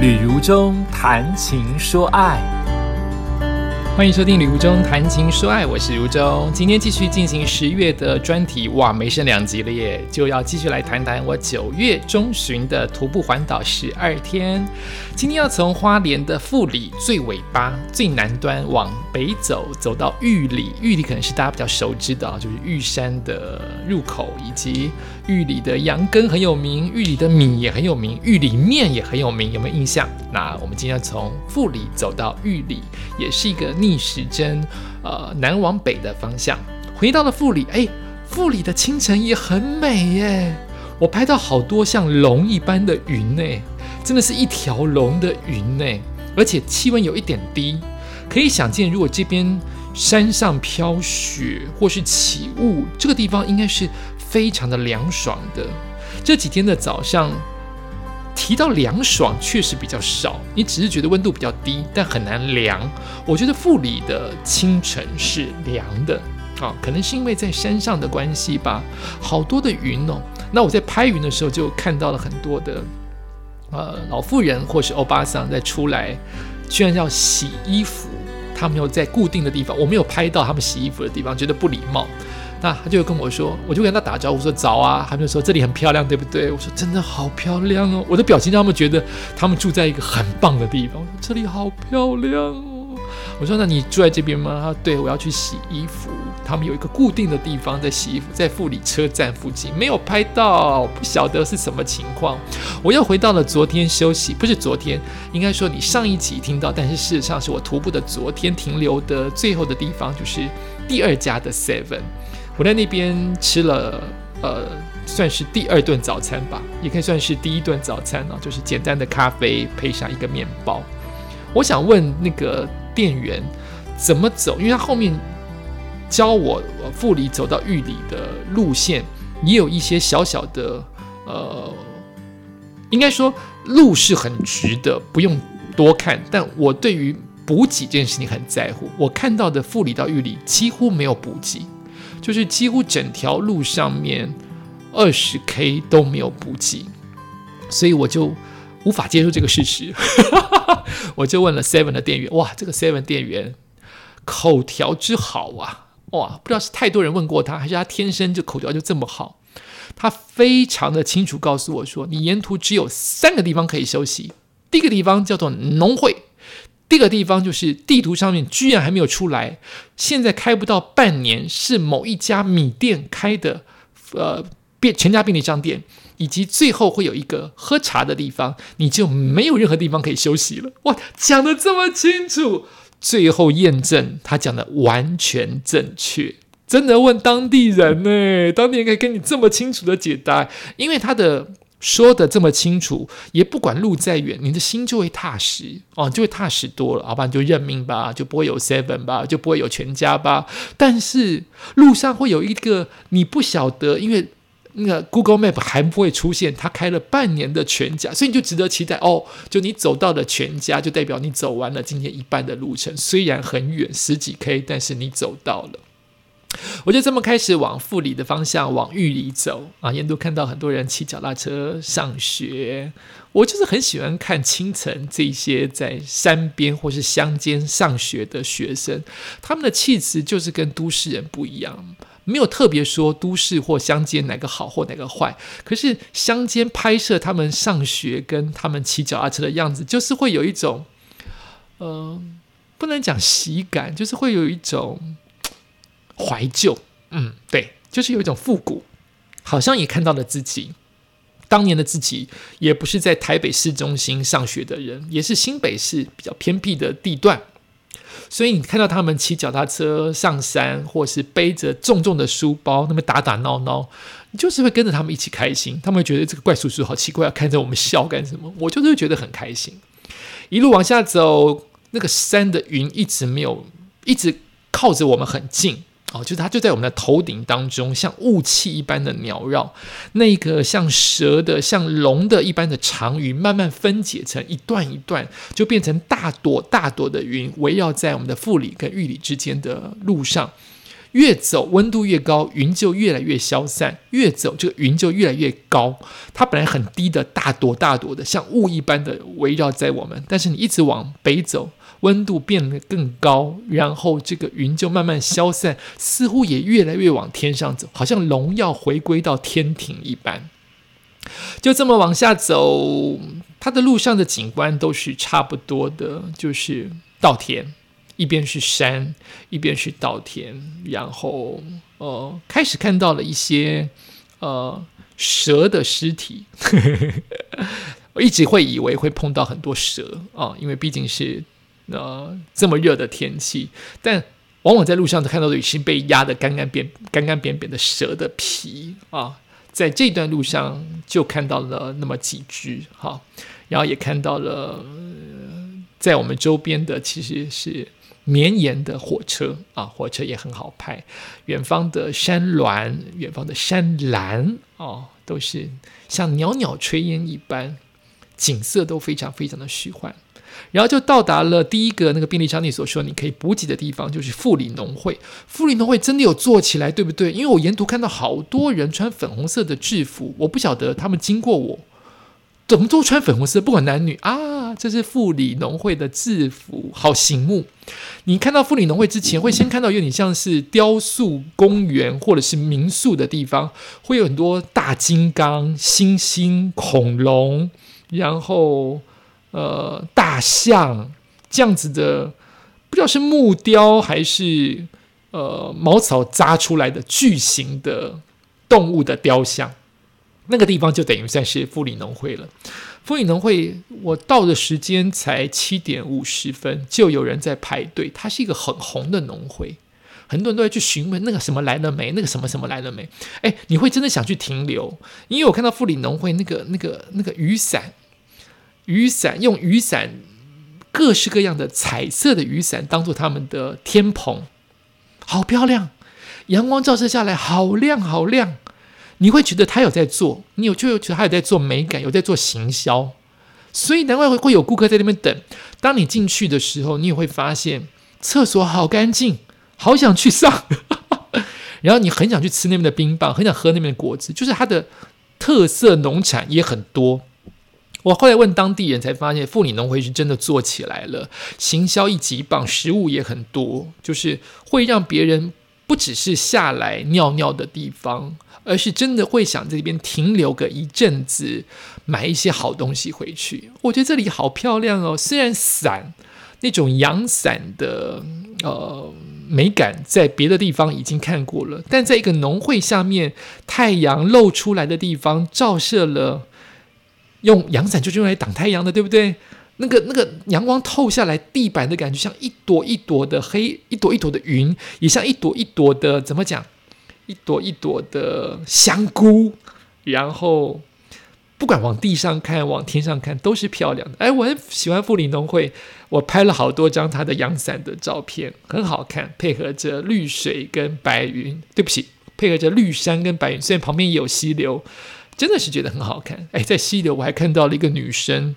旅如中谈情说爱，欢迎收听《旅途中谈情说爱》，我是如中。今天继续进行十月的专题，哇，没剩两集了耶，就要继续来谈谈我九月中旬的徒步环岛十二天。今天要从花莲的富里最尾巴、最南端往北走，走到玉里。玉里可能是大家比较熟知的，就是玉山的入口，以及玉里的羊羹很有名，玉里的米也很有名，玉里面也很有名，有没有印象？那我们今天从富里走到玉里，也是一个逆时针，呃，南往北的方向。回到了富里，哎，富里的清晨也很美耶，我拍到好多像龙一般的云呢。真的是一条龙的云呢，而且气温有一点低，可以想见，如果这边山上飘雪或是起雾，这个地方应该是非常的凉爽的。这几天的早上提到凉爽，确实比较少，你只是觉得温度比较低，但很难凉。我觉得富里的清晨是凉的啊，可能是因为在山上的关系吧，好多的云哦。那我在拍云的时候就看到了很多的。呃，老妇人或是欧巴桑在出来，居然要洗衣服，他们有在固定的地方，我没有拍到他们洗衣服的地方，觉得不礼貌。那他就跟我说，我就跟他打招呼说早啊，他们就说这里很漂亮，对不对？我说真的好漂亮哦，我的表情让他们觉得他们住在一个很棒的地方，我说这里好漂亮哦。我说：“那你住在这边吗？”他说：“对，我要去洗衣服。他们有一个固定的地方在洗衣服，在富里车站附近，没有拍到，不晓得是什么情况。我又回到了昨天休息，不是昨天，应该说你上一集听到，但是事实上是我徒步的昨天停留的最后的地方，就是第二家的 Seven。我在那边吃了，呃，算是第二顿早餐吧，也可以算是第一顿早餐呢，就是简单的咖啡配上一个面包。我想问那个。店员怎么走？因为他后面教我富里走到玉里的路线，也有一些小小的呃，应该说路是很直的，不用多看。但我对于补给这件事情很在乎。我看到的富里到玉里几乎没有补给，就是几乎整条路上面二十 K 都没有补给，所以我就。无法接受这个事实，我就问了 Seven 的店员，哇，这个 Seven 店员口条之好啊，哇，不知道是太多人问过他，还是他天生就口条就这么好。他非常的清楚告诉我说，你沿途只有三个地方可以休息，第一个地方叫做农会，第二个地方就是地图上面居然还没有出来，现在开不到半年，是某一家米店开的，呃，便全家便利商店。以及最后会有一个喝茶的地方，你就没有任何地方可以休息了。哇，讲的这么清楚，最后验证他讲的完全正确。真的问当地人呢，当地人可以跟你这么清楚的解答，因为他的说的这么清楚，也不管路再远，你的心就会踏实哦，就会踏实多了。好吧，你就认命吧，就不会有 seven 吧，就不会有全家吧。但是路上会有一个你不晓得，因为。那个 Google Map 还不会出现，它开了半年的全家，所以你就值得期待哦。就你走到了全家，就代表你走完了今天一半的路程，虽然很远十几 K，但是你走到了。我就这么开始往富里的方向往玉里走啊，沿途看到很多人骑脚踏车上学。我就是很喜欢看清晨这些在山边或是乡间上学的学生，他们的气质就是跟都市人不一样。没有特别说都市或乡间哪个好或哪个坏，可是乡间拍摄他们上学跟他们骑脚踏车的样子，就是会有一种，呃，不能讲喜感，就是会有一种怀旧。嗯，对，就是有一种复古，好像也看到了自己当年的自己，也不是在台北市中心上学的人，也是新北市比较偏僻的地段。所以你看到他们骑脚踏车上山，或是背着重重的书包，那么打打闹闹，你就是会跟着他们一起开心。他们会觉得这个怪叔叔好奇怪，要看着我们笑干什么？我就是会觉得很开心。一路往下走，那个山的云一直没有，一直靠着我们很近。哦，就是它就在我们的头顶当中，像雾气一般的缭绕，那个像蛇的、像龙的一般的长云，慢慢分解成一段一段，就变成大朵大朵的云，围绕在我们的腹里跟玉里之间的路上。越走温度越高，云就越来越消散；越走这个云就越来越高。它本来很低的，大朵大朵的，像雾一般的围绕在我们。但是你一直往北走，温度变得更高，然后这个云就慢慢消散，似乎也越来越往天上走，好像龙要回归到天庭一般。就这么往下走，它的路上的景观都是差不多的，就是稻田。一边是山，一边是稻田，然后呃，开始看到了一些呃蛇的尸体。我一直会以为会碰到很多蛇啊，因为毕竟是呃这么热的天气，但往往在路上都看到的已经被压得干干扁、干干扁扁的蛇的皮啊，在这段路上就看到了那么几只哈，然后也看到了在我们周边的其实是。绵延的火车啊，火车也很好拍。远方的山峦，远方的山岚哦，都是像袅袅炊烟一般，景色都非常非常的虚幻。然后就到达了第一个那个便利商店所说你可以补给的地方，就是富里农会。富里农会真的有做起来，对不对？因为我沿途看到好多人穿粉红色的制服，我不晓得他们经过我。怎么都穿粉红色，不管男女啊！这是妇里农会的制服，好醒目。你看到富里农会之前，会先看到有点像是雕塑公园或者是民宿的地方，会有很多大金刚、猩猩、恐龙，然后呃大象这样子的，不知道是木雕还是呃茅草扎出来的巨型的动物的雕像。那个地方就等于算是富里农会了。富里农会，我到的时间才七点五十分，就有人在排队。它是一个很红的农会，很多人都在去询问那个什么来了没，那个什么什么来了没。哎，你会真的想去停留？因为我看到富里农会那个那个那个雨伞，雨伞用雨伞各式各样的彩色的雨伞当做他们的天棚，好漂亮，阳光照射下来，好亮好亮。你会觉得他有在做，你有就有觉得他有在做美感，有在做行销，所以难怪会会有顾客在那边等。当你进去的时候，你也会发现厕所好干净，好想去上。然后你很想去吃那边的冰棒，很想喝那边的果汁，就是它的特色农产也很多。我后来问当地人才发现，妇女农会是真的做起来了，行销一级棒，食物也很多，就是会让别人不只是下来尿尿的地方。而是真的会想在这边停留个一阵子，买一些好东西回去。我觉得这里好漂亮哦，虽然伞那种阳伞的呃美感在别的地方已经看过了，但在一个农会下面，太阳露出来的地方照射了，用阳伞就是用来挡太阳的，对不对？那个那个阳光透下来，地板的感觉像一朵一朵的黑，一朵一朵的云，也像一朵一朵的怎么讲？一朵一朵的香菇，然后不管往地上看、往天上看，都是漂亮的。哎，我很喜欢富里农会，我拍了好多张它的阳伞的照片，很好看，配合着绿水跟白云。对不起，配合着绿山跟白云，虽然旁边也有溪流，真的是觉得很好看。哎，在溪流我还看到了一个女生。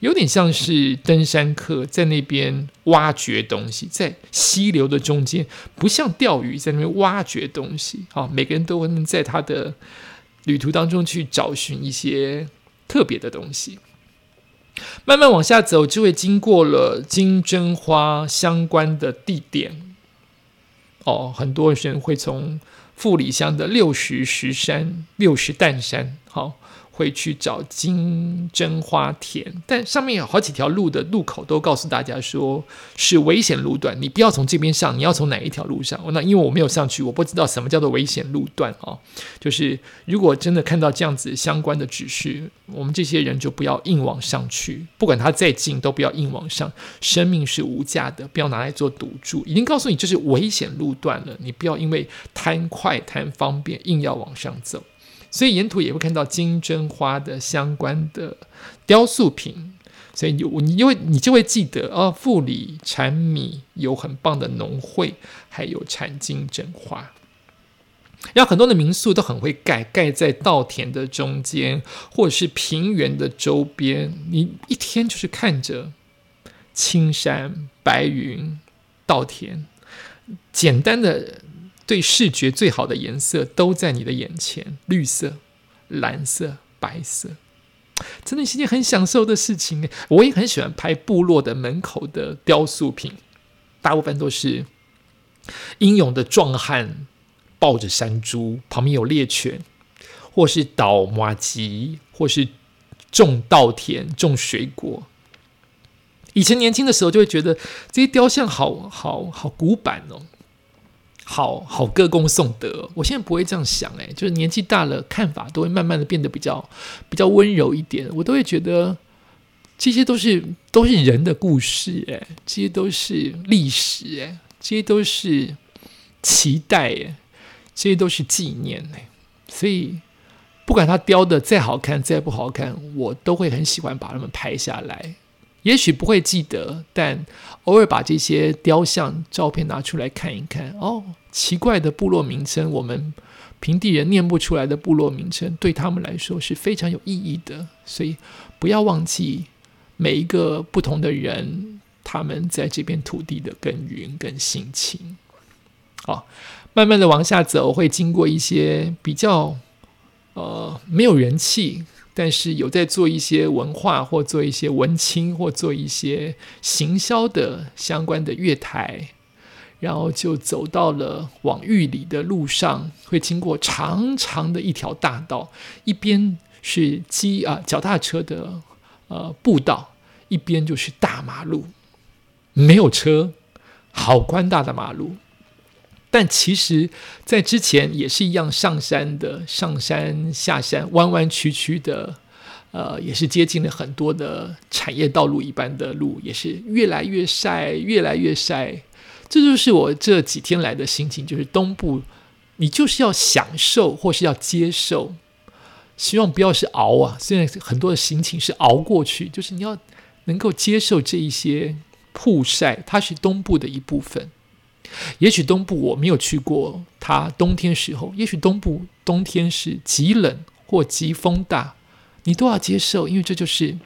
有点像是登山客在那边挖掘东西，在溪流的中间，不像钓鱼在那边挖掘东西。好，每个人都能在他的旅途当中去找寻一些特别的东西。慢慢往下走，就会经过了金针花相关的地点。哦，很多人会从富里乡的六十石山、六十担山，好。会去找金针花田，但上面有好几条路的路口都告诉大家说是危险路段，你不要从这边上，你要从哪一条路上？那因为我没有上去，我不知道什么叫做危险路段啊。就是如果真的看到这样子相关的指示，我们这些人就不要硬往上去，不管它再近都不要硬往上，生命是无价的，不要拿来做赌注。已经告诉你这是危险路段了，你不要因为贪快贪方便硬要往上走。所以沿途也会看到金针花的相关的雕塑品，所以你你因为你就会记得哦，富里产米有很棒的农会，还有产金针花。然后很多的民宿都很会盖，盖在稻田的中间，或者是平原的周边。你一天就是看着青山白云、稻田，简单的对视觉最好的颜色都在你的眼前，绿色、蓝色、白色，真的是件很享受的事情。我也很喜欢拍部落的门口的雕塑品，大部分都是英勇的壮汉抱着山猪，旁边有猎犬，或是倒马吉，或是种稻田、种水果。以前年轻的时候就会觉得这些雕像好好好古板哦。好好歌功颂德，我现在不会这样想，诶，就是年纪大了，看法都会慢慢的变得比较比较温柔一点。我都会觉得这些都是都是人的故事，诶，这些都是历史，诶，这些都是期待，诶，这些都是纪念，诶。所以不管它雕的再好看再不好看，我都会很喜欢把它们拍下来。也许不会记得，但偶尔把这些雕像照片拿出来看一看。哦，奇怪的部落名称，我们平地人念不出来的部落名称，对他们来说是非常有意义的。所以不要忘记每一个不同的人，他们在这片土地的耕耘跟心情。好，慢慢的往下走，会经过一些比较呃没有人气。但是有在做一些文化，或做一些文青，或做一些行销的相关的月台，然后就走到了往玉里的路上，会经过长长的一条大道，一边是机啊脚踏车的呃步道，一边就是大马路，没有车，好宽大的马路。但其实，在之前也是一样上山的，上山下山，弯弯曲曲的，呃，也是接近了很多的产业道路一般的路，也是越来越晒，越来越晒。这就是我这几天来的心情，就是东部，你就是要享受或是要接受，希望不要是熬啊。现在很多的心情是熬过去，就是你要能够接受这一些曝晒，它是东部的一部分。也许东部我没有去过，它冬天时候，也许东部冬天是极冷或极风大，你都要接受，因为这就是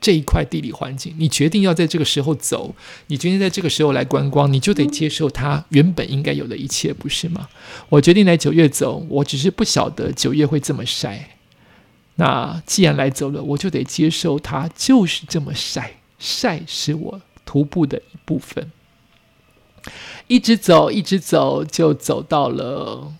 这一块地理环境。你决定要在这个时候走，你决定在这个时候来观光，你就得接受它原本应该有的一切，不是吗？我决定来九月走，我只是不晓得九月会这么晒。那既然来走了，我就得接受它就是这么晒，晒是我徒步的一部分。一直走，一直走，就走到了，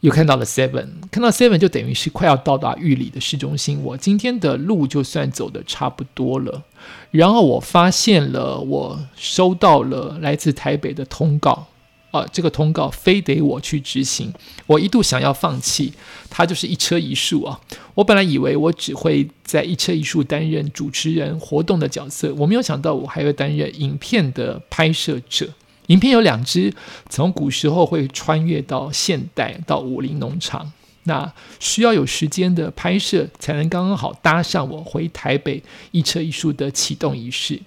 又看到了 Seven，看到 Seven 就等于是快要到达玉里的市中心。我今天的路就算走的差不多了，然后我发现了，我收到了来自台北的通告，啊，这个通告非得我去执行。我一度想要放弃，它就是一车一树啊。我本来以为我只会在一车一树担任主持人活动的角色，我没有想到我还会担任影片的拍摄者。影片有两支，从古时候会穿越到现代，到武林农场。那需要有时间的拍摄，才能刚刚好搭上我回台北一车一树的启动仪式。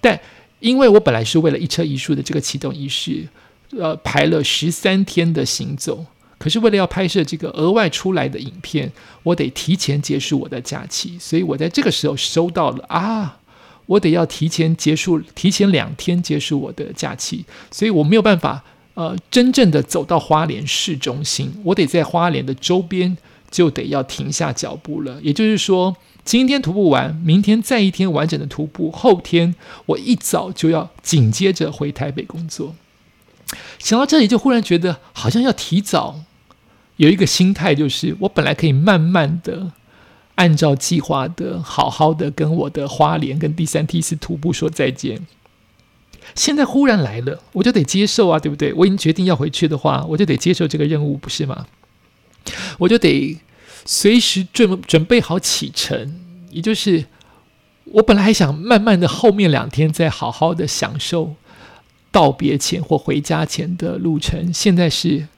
但因为我本来是为了一车一树的这个启动仪式，呃，排了十三天的行走。可是为了要拍摄这个额外出来的影片，我得提前结束我的假期，所以我在这个时候收到了啊。我得要提前结束，提前两天结束我的假期，所以我没有办法，呃，真正的走到花莲市中心。我得在花莲的周边就得要停下脚步了。也就是说，今天徒步完，明天再一天完整的徒步，后天我一早就要紧接着回台北工作。想到这里，就忽然觉得好像要提早有一个心态，就是我本来可以慢慢的。按照计划的，好好的跟我的花莲跟第三梯次徒步说再见。现在忽然来了，我就得接受啊，对不对？我已经决定要回去的话，我就得接受这个任务，不是吗？我就得随时准准备好启程。也就是我本来还想慢慢的后面两天再好好的享受道别前或回家前的路程，现在是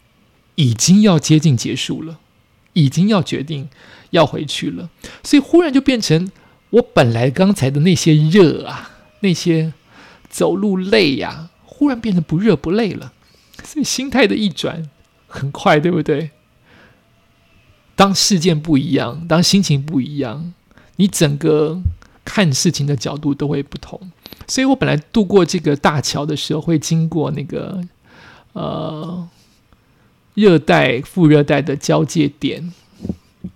已经要接近结束了。已经要决定要回去了，所以忽然就变成我本来刚才的那些热啊，那些走路累呀，忽然变成不热不累了。所以心态的一转很快，对不对？当事件不一样，当心情不一样，你整个看事情的角度都会不同。所以我本来渡过这个大桥的时候，会经过那个呃。热带、副热带的交界点。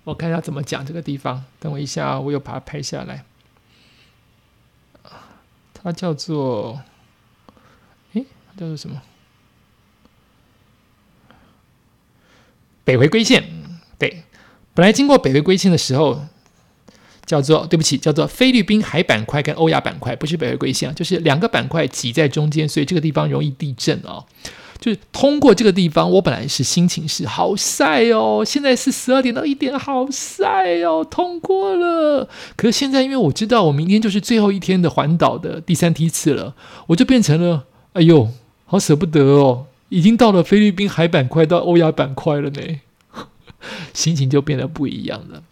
我看一下怎么讲这个地方。等我一下，我又把它拍下来。它叫做，诶，叫做什么？北回归线。对，本来经过北回归线的时候，叫做对不起，叫做菲律宾海板块跟欧亚板块，不是北回归线，就是两个板块挤在中间，所以这个地方容易地震哦。就是通过这个地方，我本来是心情是好晒哦，现在是十二点到一点，好晒哦，通过了。可是现在，因为我知道我明天就是最后一天的环岛的第三梯次了，我就变成了，哎呦，好舍不得哦，已经到了菲律宾海板块到欧亚板块了呢，心情就变得不一样了。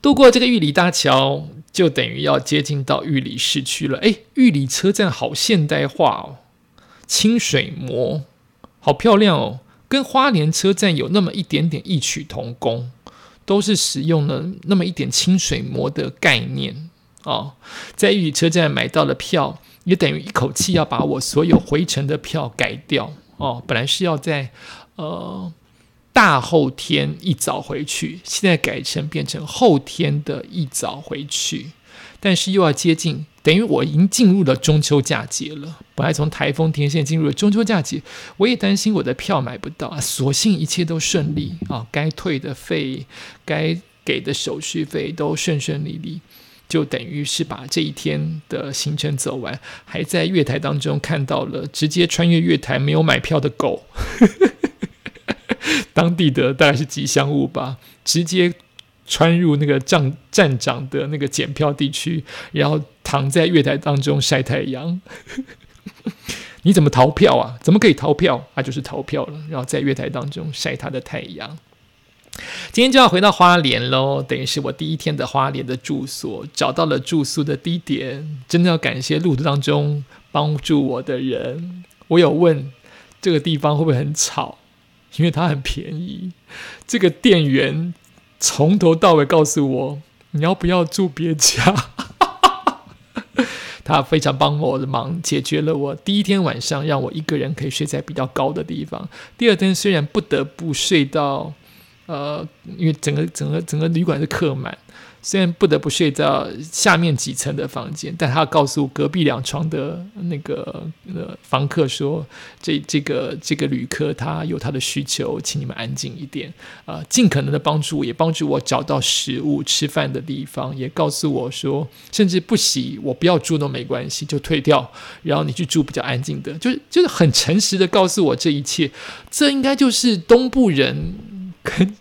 渡过这个玉里大桥，就等于要接近到玉里市区了。哎，玉里车站好现代化哦。清水模，好漂亮哦，跟花莲车站有那么一点点异曲同工，都是使用了那么一点清水模的概念哦。在玉里车站买到了票，也等于一口气要把我所有回程的票改掉哦。本来是要在呃大后天一早回去，现在改成变成后天的一早回去，但是又要接近。等于我已经进入了中秋佳节了。本来从台风天，现在进入了中秋佳节，我也担心我的票买不到啊。所幸一切都顺利啊，该退的费、该给的手续费都顺顺利利，就等于是把这一天的行程走完。还在月台当中看到了直接穿越月台没有买票的狗，当地的大概是吉祥物吧，直接。穿入那个站站长的那个检票地区，然后躺在月台当中晒太阳。你怎么逃票啊？怎么可以逃票？啊，就是逃票了。然后在月台当中晒他的太阳。今天就要回到花莲喽，等于是我第一天的花莲的住所，找到了住宿的地点。真的要感谢路途当中帮助我的人。我有问这个地方会不会很吵，因为它很便宜。这个店员。从头到尾告诉我你要不要住别家，他非常帮我的忙，解决了我第一天晚上让我一个人可以睡在比较高的地方。第二天虽然不得不睡到，呃，因为整个整个整个旅馆是客满。虽然不得不睡在下面几层的房间，但他告诉隔壁两床的那个房客说：“这这个这个旅客他有他的需求，请你们安静一点啊，尽可能的帮助，也帮助我找到食物吃饭的地方，也告诉我说，甚至不洗我不要住都没关系，就退掉，然后你去住比较安静的，就是就是很诚实的告诉我这一切。这应该就是东部人跟。”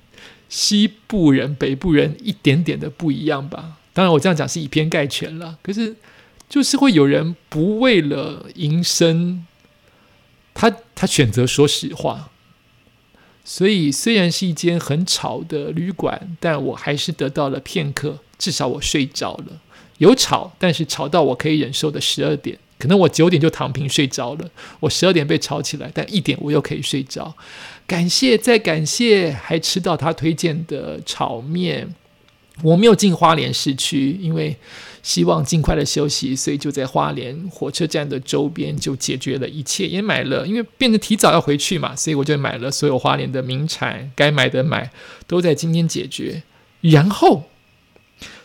西部人、北部人一点点的不一样吧？当然，我这样讲是以偏概全了。可是，就是会有人不为了营生，他他选择说实话。所以，虽然是一间很吵的旅馆，但我还是得到了片刻，至少我睡着了。有吵，但是吵到我可以忍受的十二点。可能我九点就躺平睡着了，我十二点被吵起来，但一点我又可以睡着。感谢再感谢，还吃到他推荐的炒面。我没有进花莲市区，因为希望尽快的休息，所以就在花莲火车站的周边就解决了一切，也买了，因为变得提早要回去嘛，所以我就买了所有花莲的名产，该买的买，都在今天解决。然后。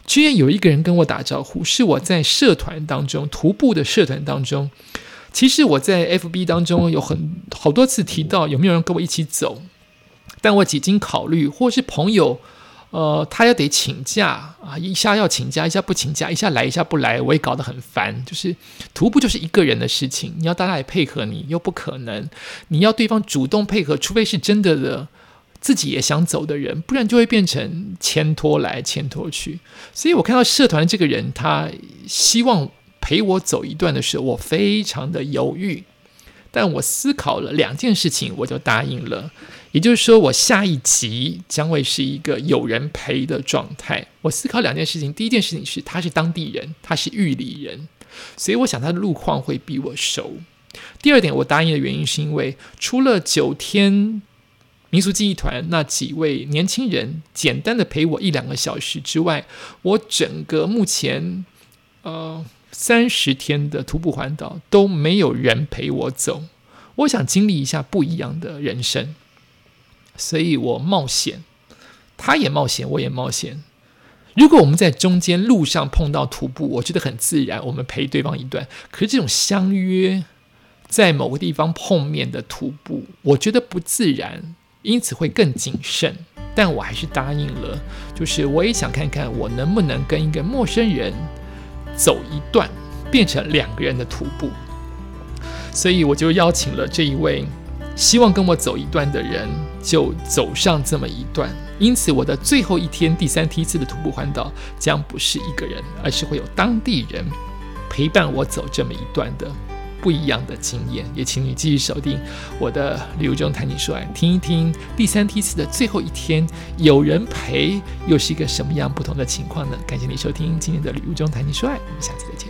居然有一个人跟我打招呼，是我在社团当中徒步的社团当中。其实我在 FB 当中有很好多次提到有没有人跟我一起走，但我几经考虑，或是朋友，呃，他要得请假啊，一下要请假，一下不请假，一下来一下不来，我也搞得很烦。就是徒步就是一个人的事情，你要大家来配合你又不可能，你要对方主动配合，除非是真的的。自己也想走的人，不然就会变成牵拖来牵拖去。所以我看到社团这个人，他希望陪我走一段的时候，我非常的犹豫。但我思考了两件事情，我就答应了。也就是说，我下一集将会是一个有人陪的状态。我思考两件事情，第一件事情是他是当地人，他是玉里人，所以我想他的路况会比我熟。第二点，我答应的原因是因为除了九天。民俗记忆团那几位年轻人简单的陪我一两个小时之外，我整个目前呃三十天的徒步环岛都没有人陪我走。我想经历一下不一样的人生。所以我冒险，他也冒险，我也冒险。如果我们在中间路上碰到徒步，我觉得很自然，我们陪对方一段。可是这种相约在某个地方碰面的徒步，我觉得不自然，因此会更谨慎。但我还是答应了，就是我也想看看我能不能跟一个陌生人走一段，变成两个人的徒步。所以我就邀请了这一位希望跟我走一段的人，就走上这么一段。因此，我的最后一天第三梯次的徒步环岛将不是一个人，而是会有当地人陪伴我走这么一段的不一样的经验。也请你继续锁定我的旅游中谈情说爱，听一听第三梯次的最后一天有人陪，又是一个什么样不同的情况呢？感谢你收听今天的旅游中谈情说爱，我们下次再见。